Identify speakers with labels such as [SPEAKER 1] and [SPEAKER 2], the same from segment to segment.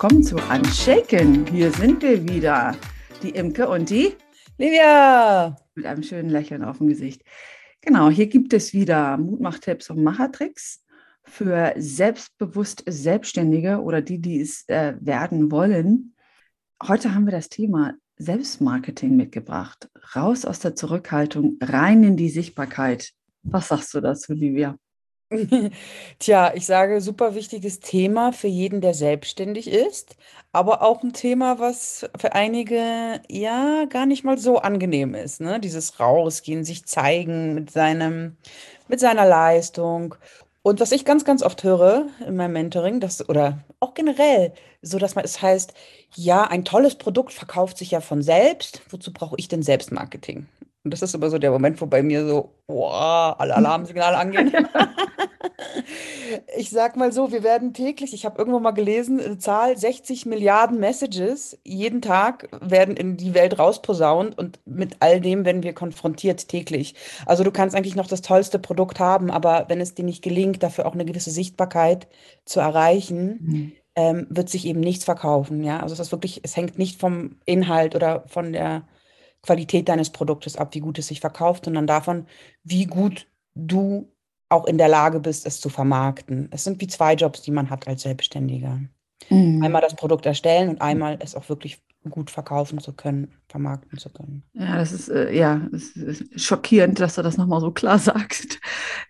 [SPEAKER 1] willkommen zu Unshaken. Hier sind wir wieder, die Imke und die
[SPEAKER 2] Livia.
[SPEAKER 1] Mit einem schönen Lächeln auf dem Gesicht. Genau, hier gibt es wieder Mutmachtipps und Machertricks für selbstbewusst Selbstständige oder die, die es äh, werden wollen. Heute haben wir das Thema Selbstmarketing mitgebracht. Raus aus der Zurückhaltung, rein in die Sichtbarkeit. Was sagst du dazu, Livia?
[SPEAKER 2] Tja, ich sage, super wichtiges Thema für jeden, der selbstständig ist, aber auch ein Thema, was für einige ja gar nicht mal so angenehm ist, ne? Dieses Rausgehen, sich zeigen mit seinem, mit seiner Leistung. Und was ich ganz, ganz oft höre in meinem Mentoring, das, oder auch generell, so dass man es heißt, ja, ein tolles Produkt verkauft sich ja von selbst. Wozu brauche ich denn Selbstmarketing? Und das ist immer so der Moment, wo bei mir so, boah, alle Alarmsignale angehen. ich sag mal so, wir werden täglich, ich habe irgendwo mal gelesen, eine Zahl 60 Milliarden Messages jeden Tag werden in die Welt rausposaunt und mit all dem werden wir konfrontiert täglich. Also du kannst eigentlich noch das tollste Produkt haben, aber wenn es dir nicht gelingt, dafür auch eine gewisse Sichtbarkeit zu erreichen, mhm. ähm, wird sich eben nichts verkaufen. Ja, also es ist wirklich, es hängt nicht vom Inhalt oder von der Qualität deines Produktes ab, wie gut es sich verkauft, sondern davon, wie gut du auch in der Lage bist, es zu vermarkten. Es sind wie zwei Jobs, die man hat als Selbstständiger. Mhm. Einmal das Produkt erstellen und einmal es auch wirklich gut verkaufen zu können, vermarkten zu können.
[SPEAKER 1] Ja, das ist äh, ja das ist schockierend, dass du das nochmal so klar sagst.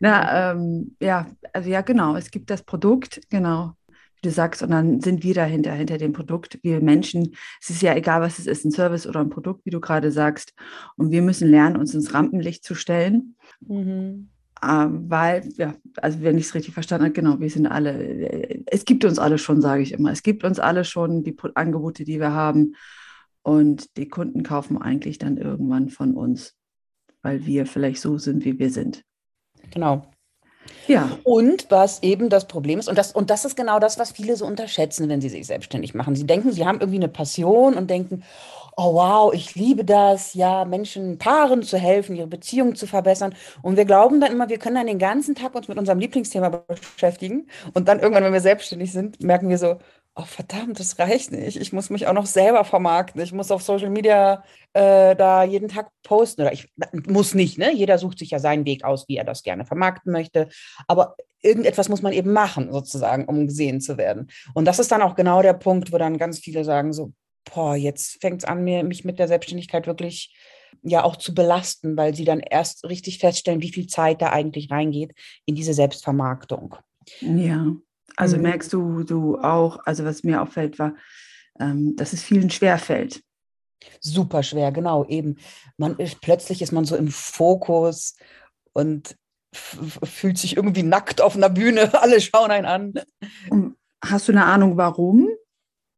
[SPEAKER 1] Na, ähm, ja, also ja, genau, es gibt das Produkt, genau wie du sagst, und dann sind wir dahinter, hinter dem Produkt. Wir Menschen, es ist ja egal, was es ist, ein Service oder ein Produkt, wie du gerade sagst. Und wir müssen lernen, uns ins Rampenlicht zu stellen. Mhm. Ähm, weil, ja, also wenn ich es richtig verstanden habe, genau, wir sind alle, äh, es gibt uns alle schon, sage ich immer. Es gibt uns alle schon die Angebote, die wir haben. Und die Kunden kaufen eigentlich dann irgendwann von uns, weil wir vielleicht so sind, wie wir sind.
[SPEAKER 2] Genau. Ja. Und was eben das Problem ist, und das, und das ist genau das, was viele so unterschätzen, wenn sie sich selbstständig machen. Sie denken, sie haben irgendwie eine Passion und denken, oh wow, ich liebe das, ja, Menschen, Paaren zu helfen, ihre Beziehungen zu verbessern. Und wir glauben dann immer, wir können dann den ganzen Tag uns mit unserem Lieblingsthema beschäftigen. Und dann irgendwann, wenn wir selbstständig sind, merken wir so, oh verdammt, das reicht nicht. Ich muss mich auch noch selber vermarkten. Ich muss auf Social Media äh, da jeden Tag posten. Oder ich muss nicht, ne? Jeder sucht sich ja seinen Weg aus, wie er das gerne vermarkten möchte. Aber irgendetwas muss man eben machen, sozusagen, um gesehen zu werden. Und das ist dann auch genau der Punkt, wo dann ganz viele sagen: so, boah, jetzt fängt es an, mir, mich mit der Selbstständigkeit wirklich ja auch zu belasten, weil sie dann erst richtig feststellen, wie viel Zeit da eigentlich reingeht in diese Selbstvermarktung.
[SPEAKER 1] Ja. Also mhm. merkst du, du auch, also was mir auffällt, war, ähm, dass es vielen schwerfällt.
[SPEAKER 2] Super schwer, genau, eben. Man ist, plötzlich ist man so im Fokus und fühlt sich irgendwie nackt auf einer Bühne. Alle schauen einen an.
[SPEAKER 1] Hast du eine Ahnung, warum?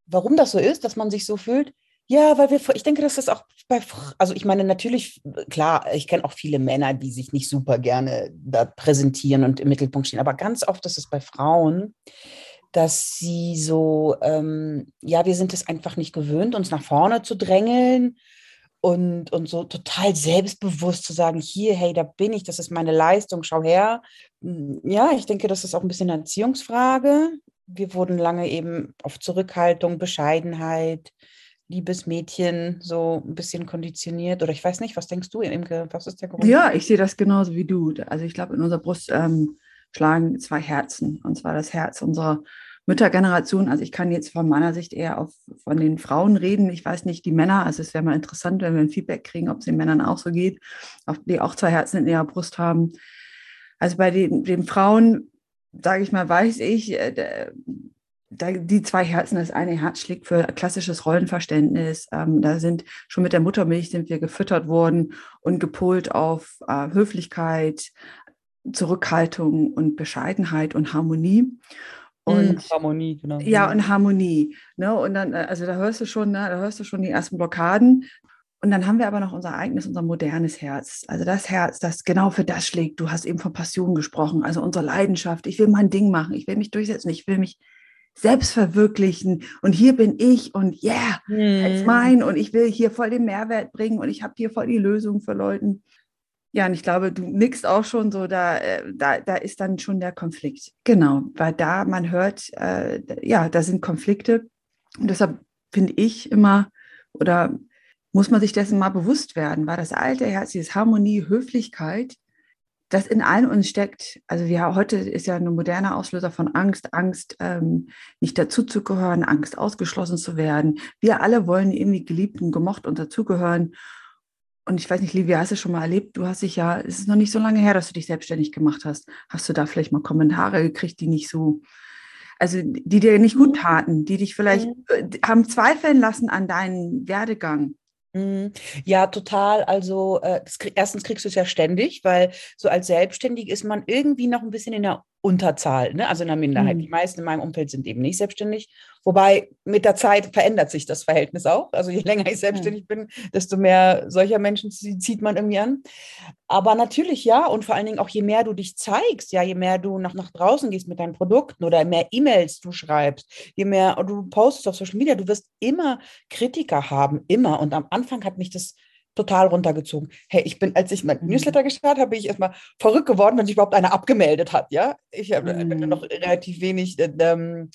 [SPEAKER 2] Warum das so ist, dass man sich so fühlt? Ja, weil wir, ich denke, dass das auch bei, also ich meine, natürlich, klar, ich kenne auch viele Männer, die sich nicht super gerne da präsentieren und im Mittelpunkt stehen, aber ganz oft ist es bei Frauen, dass sie so, ähm, ja, wir sind es einfach nicht gewöhnt, uns nach vorne zu drängeln und, und so total selbstbewusst zu sagen, hier, hey, da bin ich, das ist meine Leistung, schau her. Hm, ja, ich denke, das ist auch ein bisschen eine Erziehungsfrage. Wir wurden lange eben auf Zurückhaltung, Bescheidenheit, liebes Mädchen so ein bisschen konditioniert? Oder ich weiß nicht, was denkst du, Imke? Was ist der
[SPEAKER 1] Grund? Ja, ich sehe das genauso wie du. Also ich glaube, in unserer Brust ähm, schlagen zwei Herzen. Und zwar das Herz unserer Müttergeneration. Also ich kann jetzt von meiner Sicht eher auf, von den Frauen reden. Ich weiß nicht, die Männer. Also es wäre mal interessant, wenn wir ein Feedback kriegen, ob es den Männern auch so geht, die auch zwei Herzen in ihrer Brust haben. Also bei den, den Frauen, sage ich mal, weiß ich, äh, da, die zwei Herzen, das eine Herz schlägt für klassisches Rollenverständnis. Ähm, da sind schon mit der Muttermilch sind wir gefüttert worden und gepolt auf äh, Höflichkeit, Zurückhaltung und Bescheidenheit und Harmonie.
[SPEAKER 2] Hm, und Harmonie, genau.
[SPEAKER 1] Ja, und Harmonie. Ne? Und dann, äh, also da hörst du schon, ne, da hörst du schon die ersten Blockaden. Und dann haben wir aber noch unser eigenes, unser modernes Herz. Also das Herz, das genau für das schlägt. Du hast eben von Passion gesprochen, also unsere Leidenschaft. Ich will mein Ding machen, ich will mich durchsetzen, ich will mich selbst verwirklichen und hier bin ich und yeah, hm. als mein und ich will hier voll den Mehrwert bringen und ich habe hier voll die Lösung für Leuten. Ja, und ich glaube, du nickst auch schon so, da, äh, da, da ist dann schon der Konflikt. Genau, weil da man hört, äh, ja, da sind Konflikte Und deshalb finde ich immer, oder muss man sich dessen mal bewusst werden, weil das alte Herz, dieses Harmonie, Höflichkeit, das in allen uns steckt. Also wir heute ist ja ein moderner Auslöser von Angst, Angst ähm, nicht dazuzugehören, Angst ausgeschlossen zu werden. Wir alle wollen irgendwie geliebt und gemocht und dazugehören. Und ich weiß nicht, Livia, hast du schon mal erlebt? Du hast dich ja, es ist noch nicht so lange her, dass du dich selbstständig gemacht hast. Hast du da vielleicht mal Kommentare gekriegt, die nicht so, also die dir nicht gut mhm. taten, die dich vielleicht mhm. Äh, haben zweifeln lassen an deinen Werdegang?
[SPEAKER 2] Mhm. Ja, total. Also äh, erstens kriegst du es ja ständig, weil so als Selbstständig ist man irgendwie noch ein bisschen in der Unterzahl, ne? also in der Minderheit. Mhm. Die meisten in meinem Umfeld sind eben nicht selbstständig. Wobei mit der Zeit verändert sich das Verhältnis auch. Also je länger ich selbstständig bin, desto mehr solcher Menschen zieht man irgendwie an. Aber natürlich ja, und vor allen Dingen auch je mehr du dich zeigst, ja, je mehr du nach, nach draußen gehst mit deinen Produkten oder mehr E-Mails du schreibst, je mehr du postest auf Social Media, du wirst immer Kritiker haben, immer. Und am Anfang hat mich das total runtergezogen. Hey, ich bin, als ich mein mhm. Newsletter gestartet habe, bin ich erstmal verrückt geworden, wenn sich überhaupt einer abgemeldet hat, ja. Ich habe mhm. wenn du noch relativ wenig äh, ähm,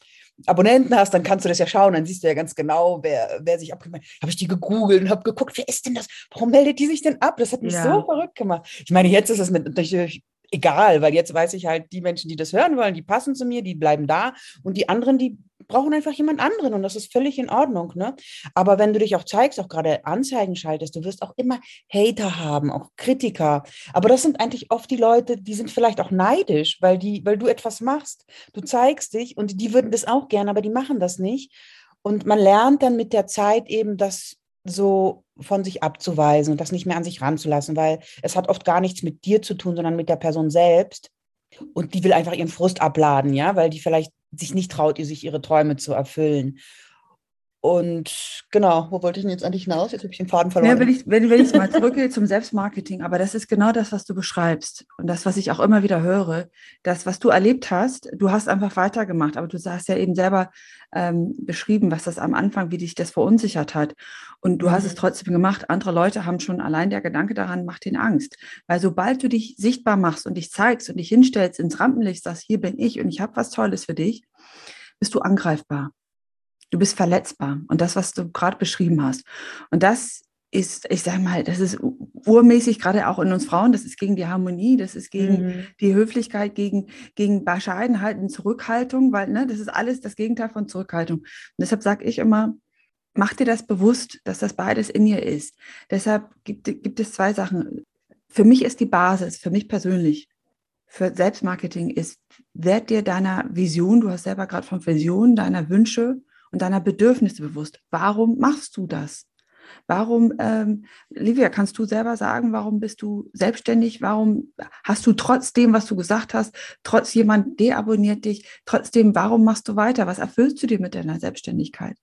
[SPEAKER 2] Abonnenten hast, dann kannst du das ja schauen, dann siehst du ja ganz genau, wer, wer sich abgemeldet hat. Habe ich die gegoogelt und habe geguckt, wer ist denn das? Warum meldet die sich denn ab? Das hat mich ja. so verrückt gemacht. Ich meine, jetzt ist es natürlich egal, weil jetzt weiß ich halt, die Menschen, die das hören wollen, die passen zu mir, die bleiben da und die anderen, die brauchen einfach jemand anderen und das ist völlig in Ordnung. Ne? Aber wenn du dich auch zeigst, auch gerade Anzeigen schaltest, du wirst auch immer Hater haben, auch Kritiker. Aber das sind eigentlich oft die Leute, die sind vielleicht auch neidisch, weil, die, weil du etwas machst. Du zeigst dich und die würden das auch gerne, aber die machen das nicht. Und man lernt dann mit der Zeit eben, das so von sich abzuweisen und das nicht mehr an sich ranzulassen, weil es hat oft gar nichts mit dir zu tun, sondern mit der Person selbst. Und die will einfach ihren Frust abladen, ja, weil die vielleicht sich nicht traut, sich ihre Träume zu erfüllen. Und genau, wo wollte ich denn jetzt eigentlich hinaus? Jetzt habe ich den Faden verloren.
[SPEAKER 1] Ja, wenn ich, wenn, wenn ich mal zurückgehe zum Selbstmarketing, aber das ist genau das, was du beschreibst. Und das, was ich auch immer wieder höre, das, was du erlebt hast, du hast einfach weitergemacht. Aber du hast ja eben selber ähm, beschrieben, was das am Anfang, wie dich das verunsichert hat. Und du mhm. hast es mhm. trotzdem gemacht. Andere Leute haben schon allein der Gedanke daran, macht ihnen Angst. Weil sobald du dich sichtbar machst und dich zeigst und dich hinstellst ins Rampenlicht, sagst, hier bin ich und ich habe was Tolles für dich, bist du angreifbar. Du bist verletzbar. Und das, was du gerade beschrieben hast. Und das ist, ich sage mal, das ist urmäßig, gerade auch in uns Frauen, das ist gegen die Harmonie, das ist gegen mhm. die Höflichkeit, gegen, gegen Bescheidenheit und Zurückhaltung, weil ne, das ist alles das Gegenteil von Zurückhaltung. Und deshalb sage ich immer, mach dir das bewusst, dass das beides in dir ist. Deshalb gibt, gibt es zwei Sachen. Für mich ist die Basis, für mich persönlich, für Selbstmarketing ist, werd dir deiner Vision, du hast selber gerade von Vision, deiner Wünsche und deiner Bedürfnisse bewusst. Warum machst du das? Warum, ähm, Livia, kannst du selber sagen, warum bist du selbstständig? Warum hast du trotzdem, was du gesagt hast, trotz jemand deabonniert dich, trotzdem, warum machst du weiter? Was erfüllst du dir mit deiner Selbstständigkeit?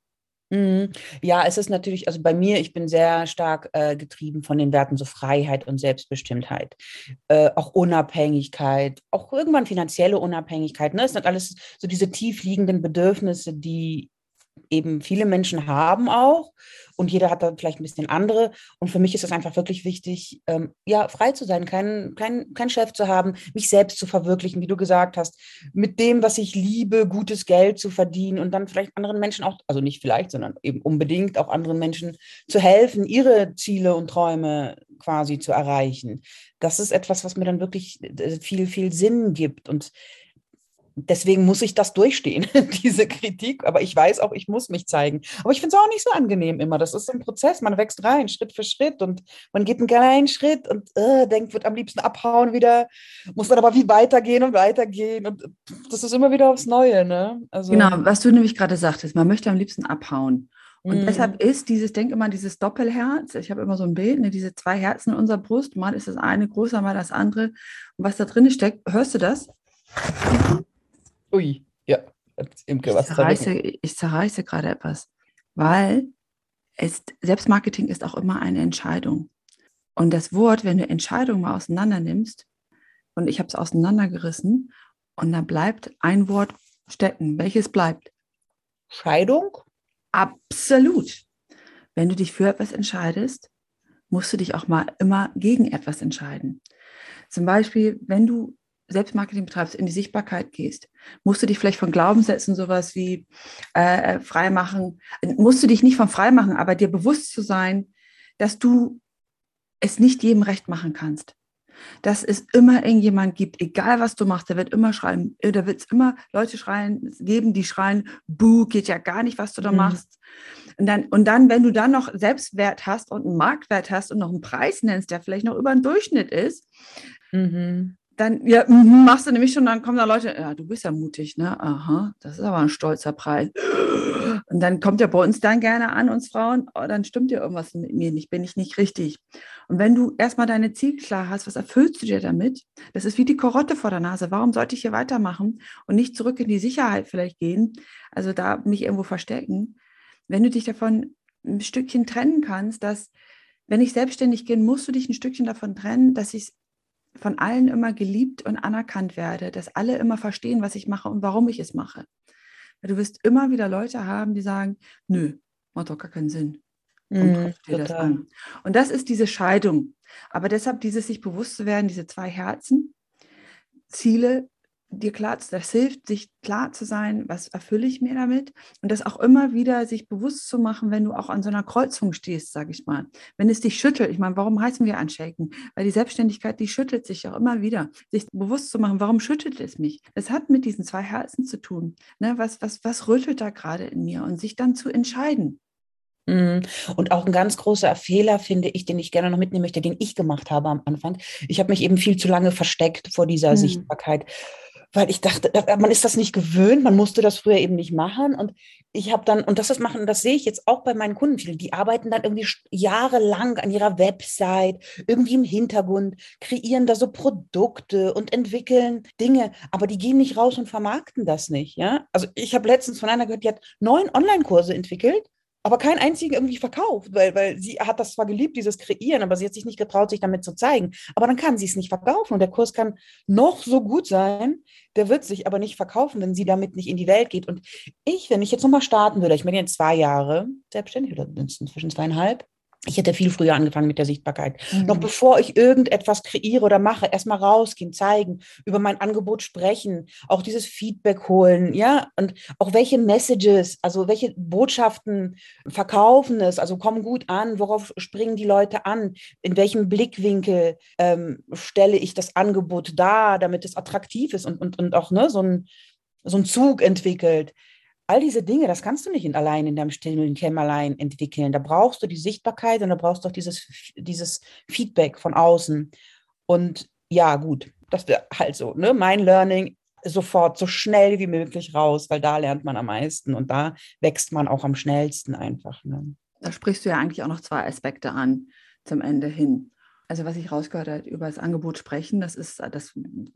[SPEAKER 2] Mhm. Ja, es ist natürlich, also bei mir, ich bin sehr stark äh, getrieben von den Werten so Freiheit und Selbstbestimmtheit, äh, auch Unabhängigkeit, auch irgendwann finanzielle Unabhängigkeit. Ne? Es sind alles so diese tief liegenden Bedürfnisse, die eben viele Menschen haben auch und jeder hat da vielleicht ein bisschen andere. Und für mich ist es einfach wirklich wichtig, ähm, ja, frei zu sein, keinen kein, kein Chef zu haben, mich selbst zu verwirklichen, wie du gesagt hast, mit dem, was ich liebe, gutes Geld zu verdienen und dann vielleicht anderen Menschen auch, also nicht vielleicht, sondern eben unbedingt auch anderen Menschen zu helfen, ihre Ziele und Träume quasi zu erreichen. Das ist etwas, was mir dann wirklich äh, viel, viel Sinn gibt. Und deswegen muss ich das durchstehen, diese Kritik. Aber ich weiß auch, ich muss mich zeigen. Aber ich finde es auch nicht so angenehm immer. Das ist ein Prozess. Man wächst rein, Schritt für Schritt und man geht einen kleinen Schritt und äh, denkt, wird am liebsten abhauen wieder, muss dann aber wie weitergehen und weitergehen. Und das ist immer wieder aufs Neue. Ne?
[SPEAKER 1] Also, genau, was du nämlich gerade sagtest, man möchte am liebsten abhauen. Und mhm. deshalb ist dieses, denk immer, dieses Doppelherz, ich habe immer so ein Bild, ne, diese zwei Herzen in unserer Brust, mal ist das eine größer, mal das andere. Und was da drin steckt, hörst du das?
[SPEAKER 2] Ui, ja.
[SPEAKER 1] Imke, was ich, zerreiße, ich zerreiße gerade etwas, weil es, Selbstmarketing ist auch immer eine Entscheidung. Und das Wort, wenn du Entscheidung mal auseinander nimmst, und ich habe es auseinandergerissen, und da bleibt ein Wort stecken. Welches bleibt?
[SPEAKER 2] Scheidung?
[SPEAKER 1] Absolut. Wenn du dich für etwas entscheidest, musst du dich auch mal immer gegen etwas entscheiden. Zum Beispiel, wenn du Selbstmarketing betreibst, in die Sichtbarkeit gehst, musst du dich vielleicht von Glaubenssätzen sowas wie äh, freimachen, musst du dich nicht von freimachen, aber dir bewusst zu sein, dass du es nicht jedem recht machen kannst. Dass es immer irgendjemand gibt, egal was du machst, der wird immer schreien, äh, da wird es immer Leute schreien geben, die schreien, buh, geht ja gar nicht, was du da mhm. machst. Und dann, und dann, wenn du dann noch Selbstwert hast und einen Marktwert hast und noch einen Preis nennst, der vielleicht noch über den Durchschnitt ist, mhm dann ja, mhm, machst du nämlich schon, dann kommen da Leute, ja, du bist ja mutig, ne? Aha, das ist aber ein stolzer Preis. Und dann kommt ja bei uns dann gerne an, uns Frauen, oh, dann stimmt ja irgendwas mit mir nicht, bin ich nicht richtig. Und wenn du erstmal deine Ziel klar hast, was erfüllst du dir damit? Das ist wie die Karotte vor der Nase. Warum sollte ich hier weitermachen und nicht zurück in die Sicherheit vielleicht gehen? Also da mich irgendwo verstecken. Wenn du dich davon ein Stückchen trennen kannst, dass wenn ich selbstständig gehe, musst du dich ein Stückchen davon trennen, dass ich von allen immer geliebt und anerkannt werde, dass alle immer verstehen, was ich mache und warum ich es mache. Du wirst immer wieder Leute haben, die sagen, nö, macht doch gar keinen Sinn. Und, mm, dir das an. und das ist diese Scheidung. Aber deshalb dieses sich bewusst zu werden, diese zwei Herzen, Ziele dir klar, das hilft, sich klar zu sein, was erfülle ich mir damit und das auch immer wieder sich bewusst zu machen, wenn du auch an so einer Kreuzung stehst, sage ich mal. Wenn es dich schüttelt, ich meine, warum heißen wir anshaken? Weil die Selbstständigkeit, die schüttelt sich auch immer wieder. Sich bewusst zu machen, warum schüttelt es mich? Es hat mit diesen zwei Herzen zu tun. Ne? Was, was, was rüttelt da gerade in mir? Und sich dann zu entscheiden.
[SPEAKER 2] Mhm. Und auch ein ganz großer Fehler, finde ich, den ich gerne noch mitnehmen möchte, den ich gemacht habe am Anfang. Ich habe mich eben viel zu lange versteckt vor dieser mhm. Sichtbarkeit weil ich dachte, äh, man ist das nicht gewöhnt, man musste das früher eben nicht machen. Und ich habe dann, und das ist machen, das sehe ich jetzt auch bei meinen Kunden viele, die arbeiten dann irgendwie jahrelang an ihrer Website, irgendwie im Hintergrund, kreieren da so Produkte und entwickeln Dinge, aber die gehen nicht raus und vermarkten das nicht. Ja? Also ich habe letztens von einer gehört, die hat neun Online-Kurse entwickelt aber keinen einzigen irgendwie verkauft, weil, weil sie hat das zwar geliebt, dieses Kreieren, aber sie hat sich nicht getraut, sich damit zu zeigen. Aber dann kann sie es nicht verkaufen und der Kurs kann noch so gut sein, der wird sich aber nicht verkaufen, wenn sie damit nicht in die Welt geht. Und ich, wenn ich jetzt nochmal starten würde, ich bin jetzt zwei Jahre selbstständig oder inzwischen zweieinhalb, ich hätte viel früher angefangen mit der Sichtbarkeit. Mhm. Noch bevor ich irgendetwas kreiere oder mache, erstmal rausgehen, zeigen, über mein Angebot sprechen, auch dieses Feedback holen, ja, und auch welche Messages, also welche Botschaften verkaufen es, also kommen gut an, worauf springen die Leute an, in welchem Blickwinkel ähm, stelle ich das Angebot dar, damit es attraktiv ist und, und, und auch ne, so ein so ein Zug entwickelt all diese Dinge, das kannst du nicht in, allein in deinem stillen Kämmerlein entwickeln. Da brauchst du die Sichtbarkeit und da brauchst du auch dieses, dieses Feedback von außen. Und ja, gut, das wäre halt so, ne? Mein Learning sofort so schnell wie möglich raus, weil da lernt man am meisten und da wächst man auch am schnellsten einfach. Ne?
[SPEAKER 1] Da sprichst du ja eigentlich auch noch zwei Aspekte an zum Ende hin also was ich rausgehört habe, über das Angebot sprechen, das ist, äh, das mhm.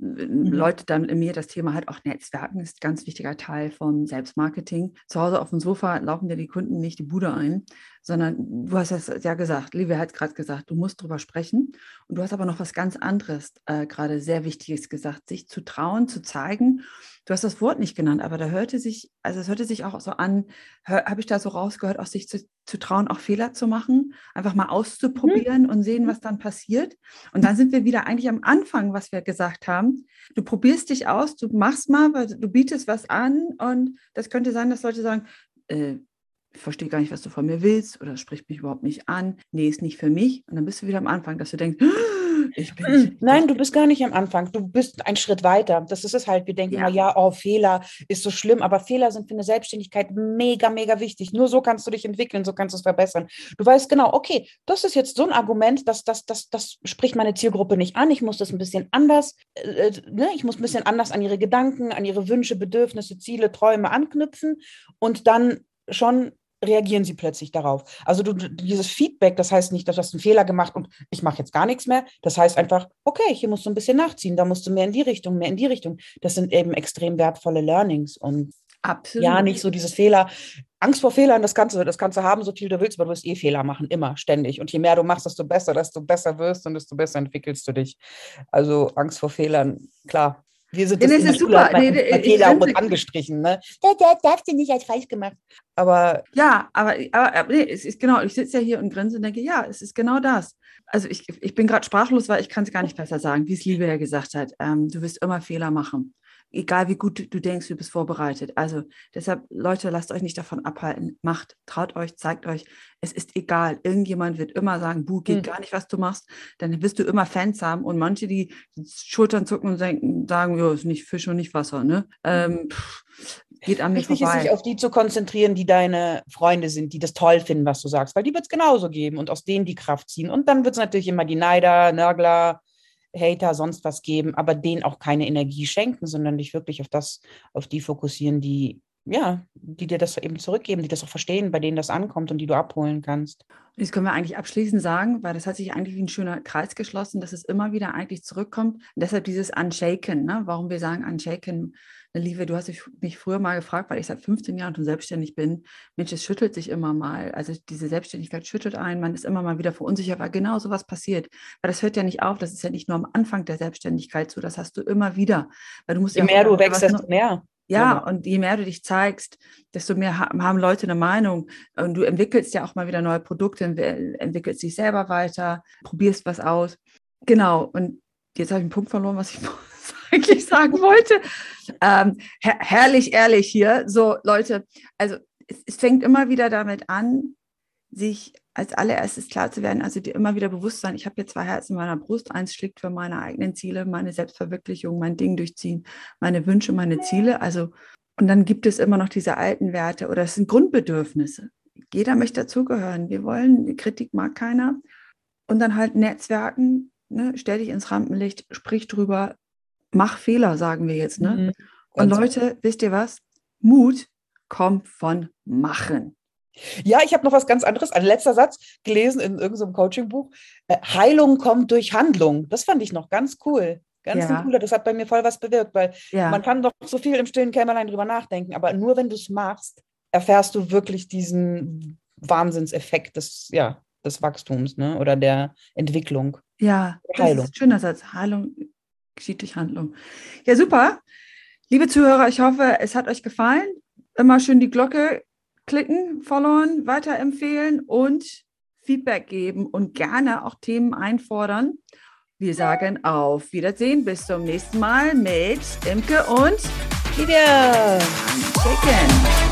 [SPEAKER 1] Leute dann in mir das Thema halt auch Netzwerken ist ein ganz wichtiger Teil vom Selbstmarketing. Zu Hause auf dem Sofa laufen dir die Kunden nicht die Bude ein, sondern du hast es ja gesagt, Livia hat gerade gesagt, du musst drüber sprechen und du hast aber noch was ganz anderes äh, gerade sehr Wichtiges gesagt, sich zu trauen, zu zeigen du hast das Wort nicht genannt, aber da hörte sich, also es hörte sich auch so an, habe ich da so rausgehört, auch sich zu, zu, trauen, auch Fehler zu machen, einfach mal auszuprobieren mhm. und sehen, mhm. was dann passiert. Und dann sind wir wieder eigentlich am Anfang, was wir gesagt haben. Du probierst dich aus, du machst mal, du bietest was an und das könnte sein, dass Leute sagen, äh, verstehe gar nicht, was du von mir willst oder spricht mich überhaupt nicht an. Nee, ist nicht für mich. Und dann bist du wieder am Anfang, dass du denkst,
[SPEAKER 2] ich bin nicht, Nein, du bist gar nicht am Anfang. Du bist einen Schritt weiter. Das ist es halt. Wir denken ja. immer, ja, oh, Fehler ist so schlimm, aber Fehler sind für eine Selbstständigkeit mega, mega wichtig. Nur so kannst du dich entwickeln, so kannst du es verbessern. Du weißt genau, okay, das ist jetzt so ein Argument, dass das, das, das spricht meine Zielgruppe nicht an. Ich muss das ein bisschen anders, äh, ne? ich muss ein bisschen anders an ihre Gedanken, an ihre Wünsche, Bedürfnisse, Ziele, Träume anknüpfen und dann schon reagieren sie plötzlich darauf. Also du, dieses Feedback, das heißt nicht, dass du hast einen Fehler gemacht und ich mache jetzt gar nichts mehr. Das heißt einfach, okay, hier musst du ein bisschen nachziehen, da musst du mehr in die Richtung, mehr in die Richtung. Das sind eben extrem wertvolle Learnings und Absolut. ja, nicht so dieses Fehler. Angst vor Fehlern, das kannst du, das kannst du haben, so viel du willst, aber du wirst eh Fehler machen, immer, ständig. Und je mehr du machst, desto besser, desto besser wirst und desto besser entwickelst du dich. Also Angst vor Fehlern, klar, wir sind das, das ist super. Nee, nee, Fehler und angestrichen. Ne? Der, der darfst du nicht als falsch gemacht.
[SPEAKER 1] Aber ja, aber, aber, aber nee, es ist genau, ich sitze ja hier und grinse und denke, ja, es ist genau das. also ich, ich bin gerade sprachlos, weil ich kann es gar nicht besser sagen, wie es Liebe ja gesagt hat. Ähm, du wirst immer Fehler machen egal wie gut du denkst, du bist vorbereitet. Also deshalb, Leute, lasst euch nicht davon abhalten. Macht, traut euch, zeigt euch, es ist egal. Irgendjemand wird immer sagen, Buh, geht mhm. gar nicht, was du machst. Dann wirst du immer Fans haben. Und manche, die Schultern zucken und denken, sagen, ja, ist nicht Fisch und nicht Wasser. Ne? Ähm, pff, geht an mir
[SPEAKER 2] Wichtig
[SPEAKER 1] vorbei.
[SPEAKER 2] ist, sich auf die zu konzentrieren, die deine Freunde sind, die das toll finden, was du sagst. Weil die wird es genauso geben und aus denen die Kraft ziehen. Und dann wird es natürlich immer die Neider, Nörgler, Hater, sonst was geben, aber denen auch keine Energie schenken, sondern dich wirklich auf das, auf die fokussieren, die, ja, die dir das eben zurückgeben, die das auch verstehen, bei denen das ankommt und die du abholen kannst.
[SPEAKER 1] Das können wir eigentlich abschließend sagen, weil das hat sich eigentlich wie ein schöner Kreis geschlossen, dass es immer wieder eigentlich zurückkommt. Und deshalb dieses Unshaken, ne? warum wir sagen Unshaken, Liebe, du hast mich früher mal gefragt, weil ich seit 15 Jahren schon selbstständig bin. Mensch, es schüttelt sich immer mal. Also diese Selbstständigkeit schüttelt ein, man ist immer mal wieder verunsichert, weil genau so was passiert. Weil das hört ja nicht auf, das ist ja nicht nur am Anfang der Selbstständigkeit so, das hast du immer wieder. Weil du musst
[SPEAKER 2] je ja mehr du wächst, desto mehr.
[SPEAKER 1] Ja, ja, und je mehr du dich zeigst, desto mehr haben Leute eine Meinung. Und du entwickelst ja auch mal wieder neue Produkte, entwickelst dich selber weiter, probierst was aus. Genau, und jetzt habe ich einen Punkt verloren, was ich eigentlich sagen wollte. Ähm, her herrlich, ehrlich hier. So, Leute, also es, es, fängt immer wieder damit an, sich als allererstes klar zu werden, also dir immer wieder bewusst sein, ich habe hier zwei Herzen in meiner Brust, eins schlägt für meine eigenen Ziele, meine Selbstverwirklichung, mein Ding durchziehen, meine Wünsche, meine Ziele. Also, und dann gibt es immer noch diese alten Werte oder es sind Grundbedürfnisse. Jeder möchte dazugehören. Wir wollen, Kritik mag keiner. Und dann halt Netzwerken, ne, stell dich ins Rampenlicht, sprich drüber, mach Fehler, sagen wir jetzt. Ne? Mhm. Und Leute, wisst ihr was? Mut kommt von Machen.
[SPEAKER 2] Ja, ich habe noch was ganz anderes. Ein letzter Satz gelesen in irgendeinem Coaching-Buch. Äh, Heilung kommt durch Handlung. Das fand ich noch ganz cool. Ganz ja. cooler. Das hat bei mir voll was bewirkt, weil ja. man kann doch so viel im stillen Kämmerlein drüber nachdenken, aber nur wenn du es machst, erfährst du wirklich diesen Wahnsinnseffekt des, ja, des Wachstums ne? oder der Entwicklung.
[SPEAKER 1] Ja, Heilung. das ist ein schöner Satz. Heilung geschieht durch Handlung. Ja, super. Liebe Zuhörer, ich hoffe, es hat euch gefallen. Immer schön die Glocke klicken, followen, weiterempfehlen und Feedback geben und gerne auch Themen einfordern. Wir sagen auf Wiedersehen. Bis zum nächsten Mal mit Imke und
[SPEAKER 2] Lydia.
[SPEAKER 1] Chicken.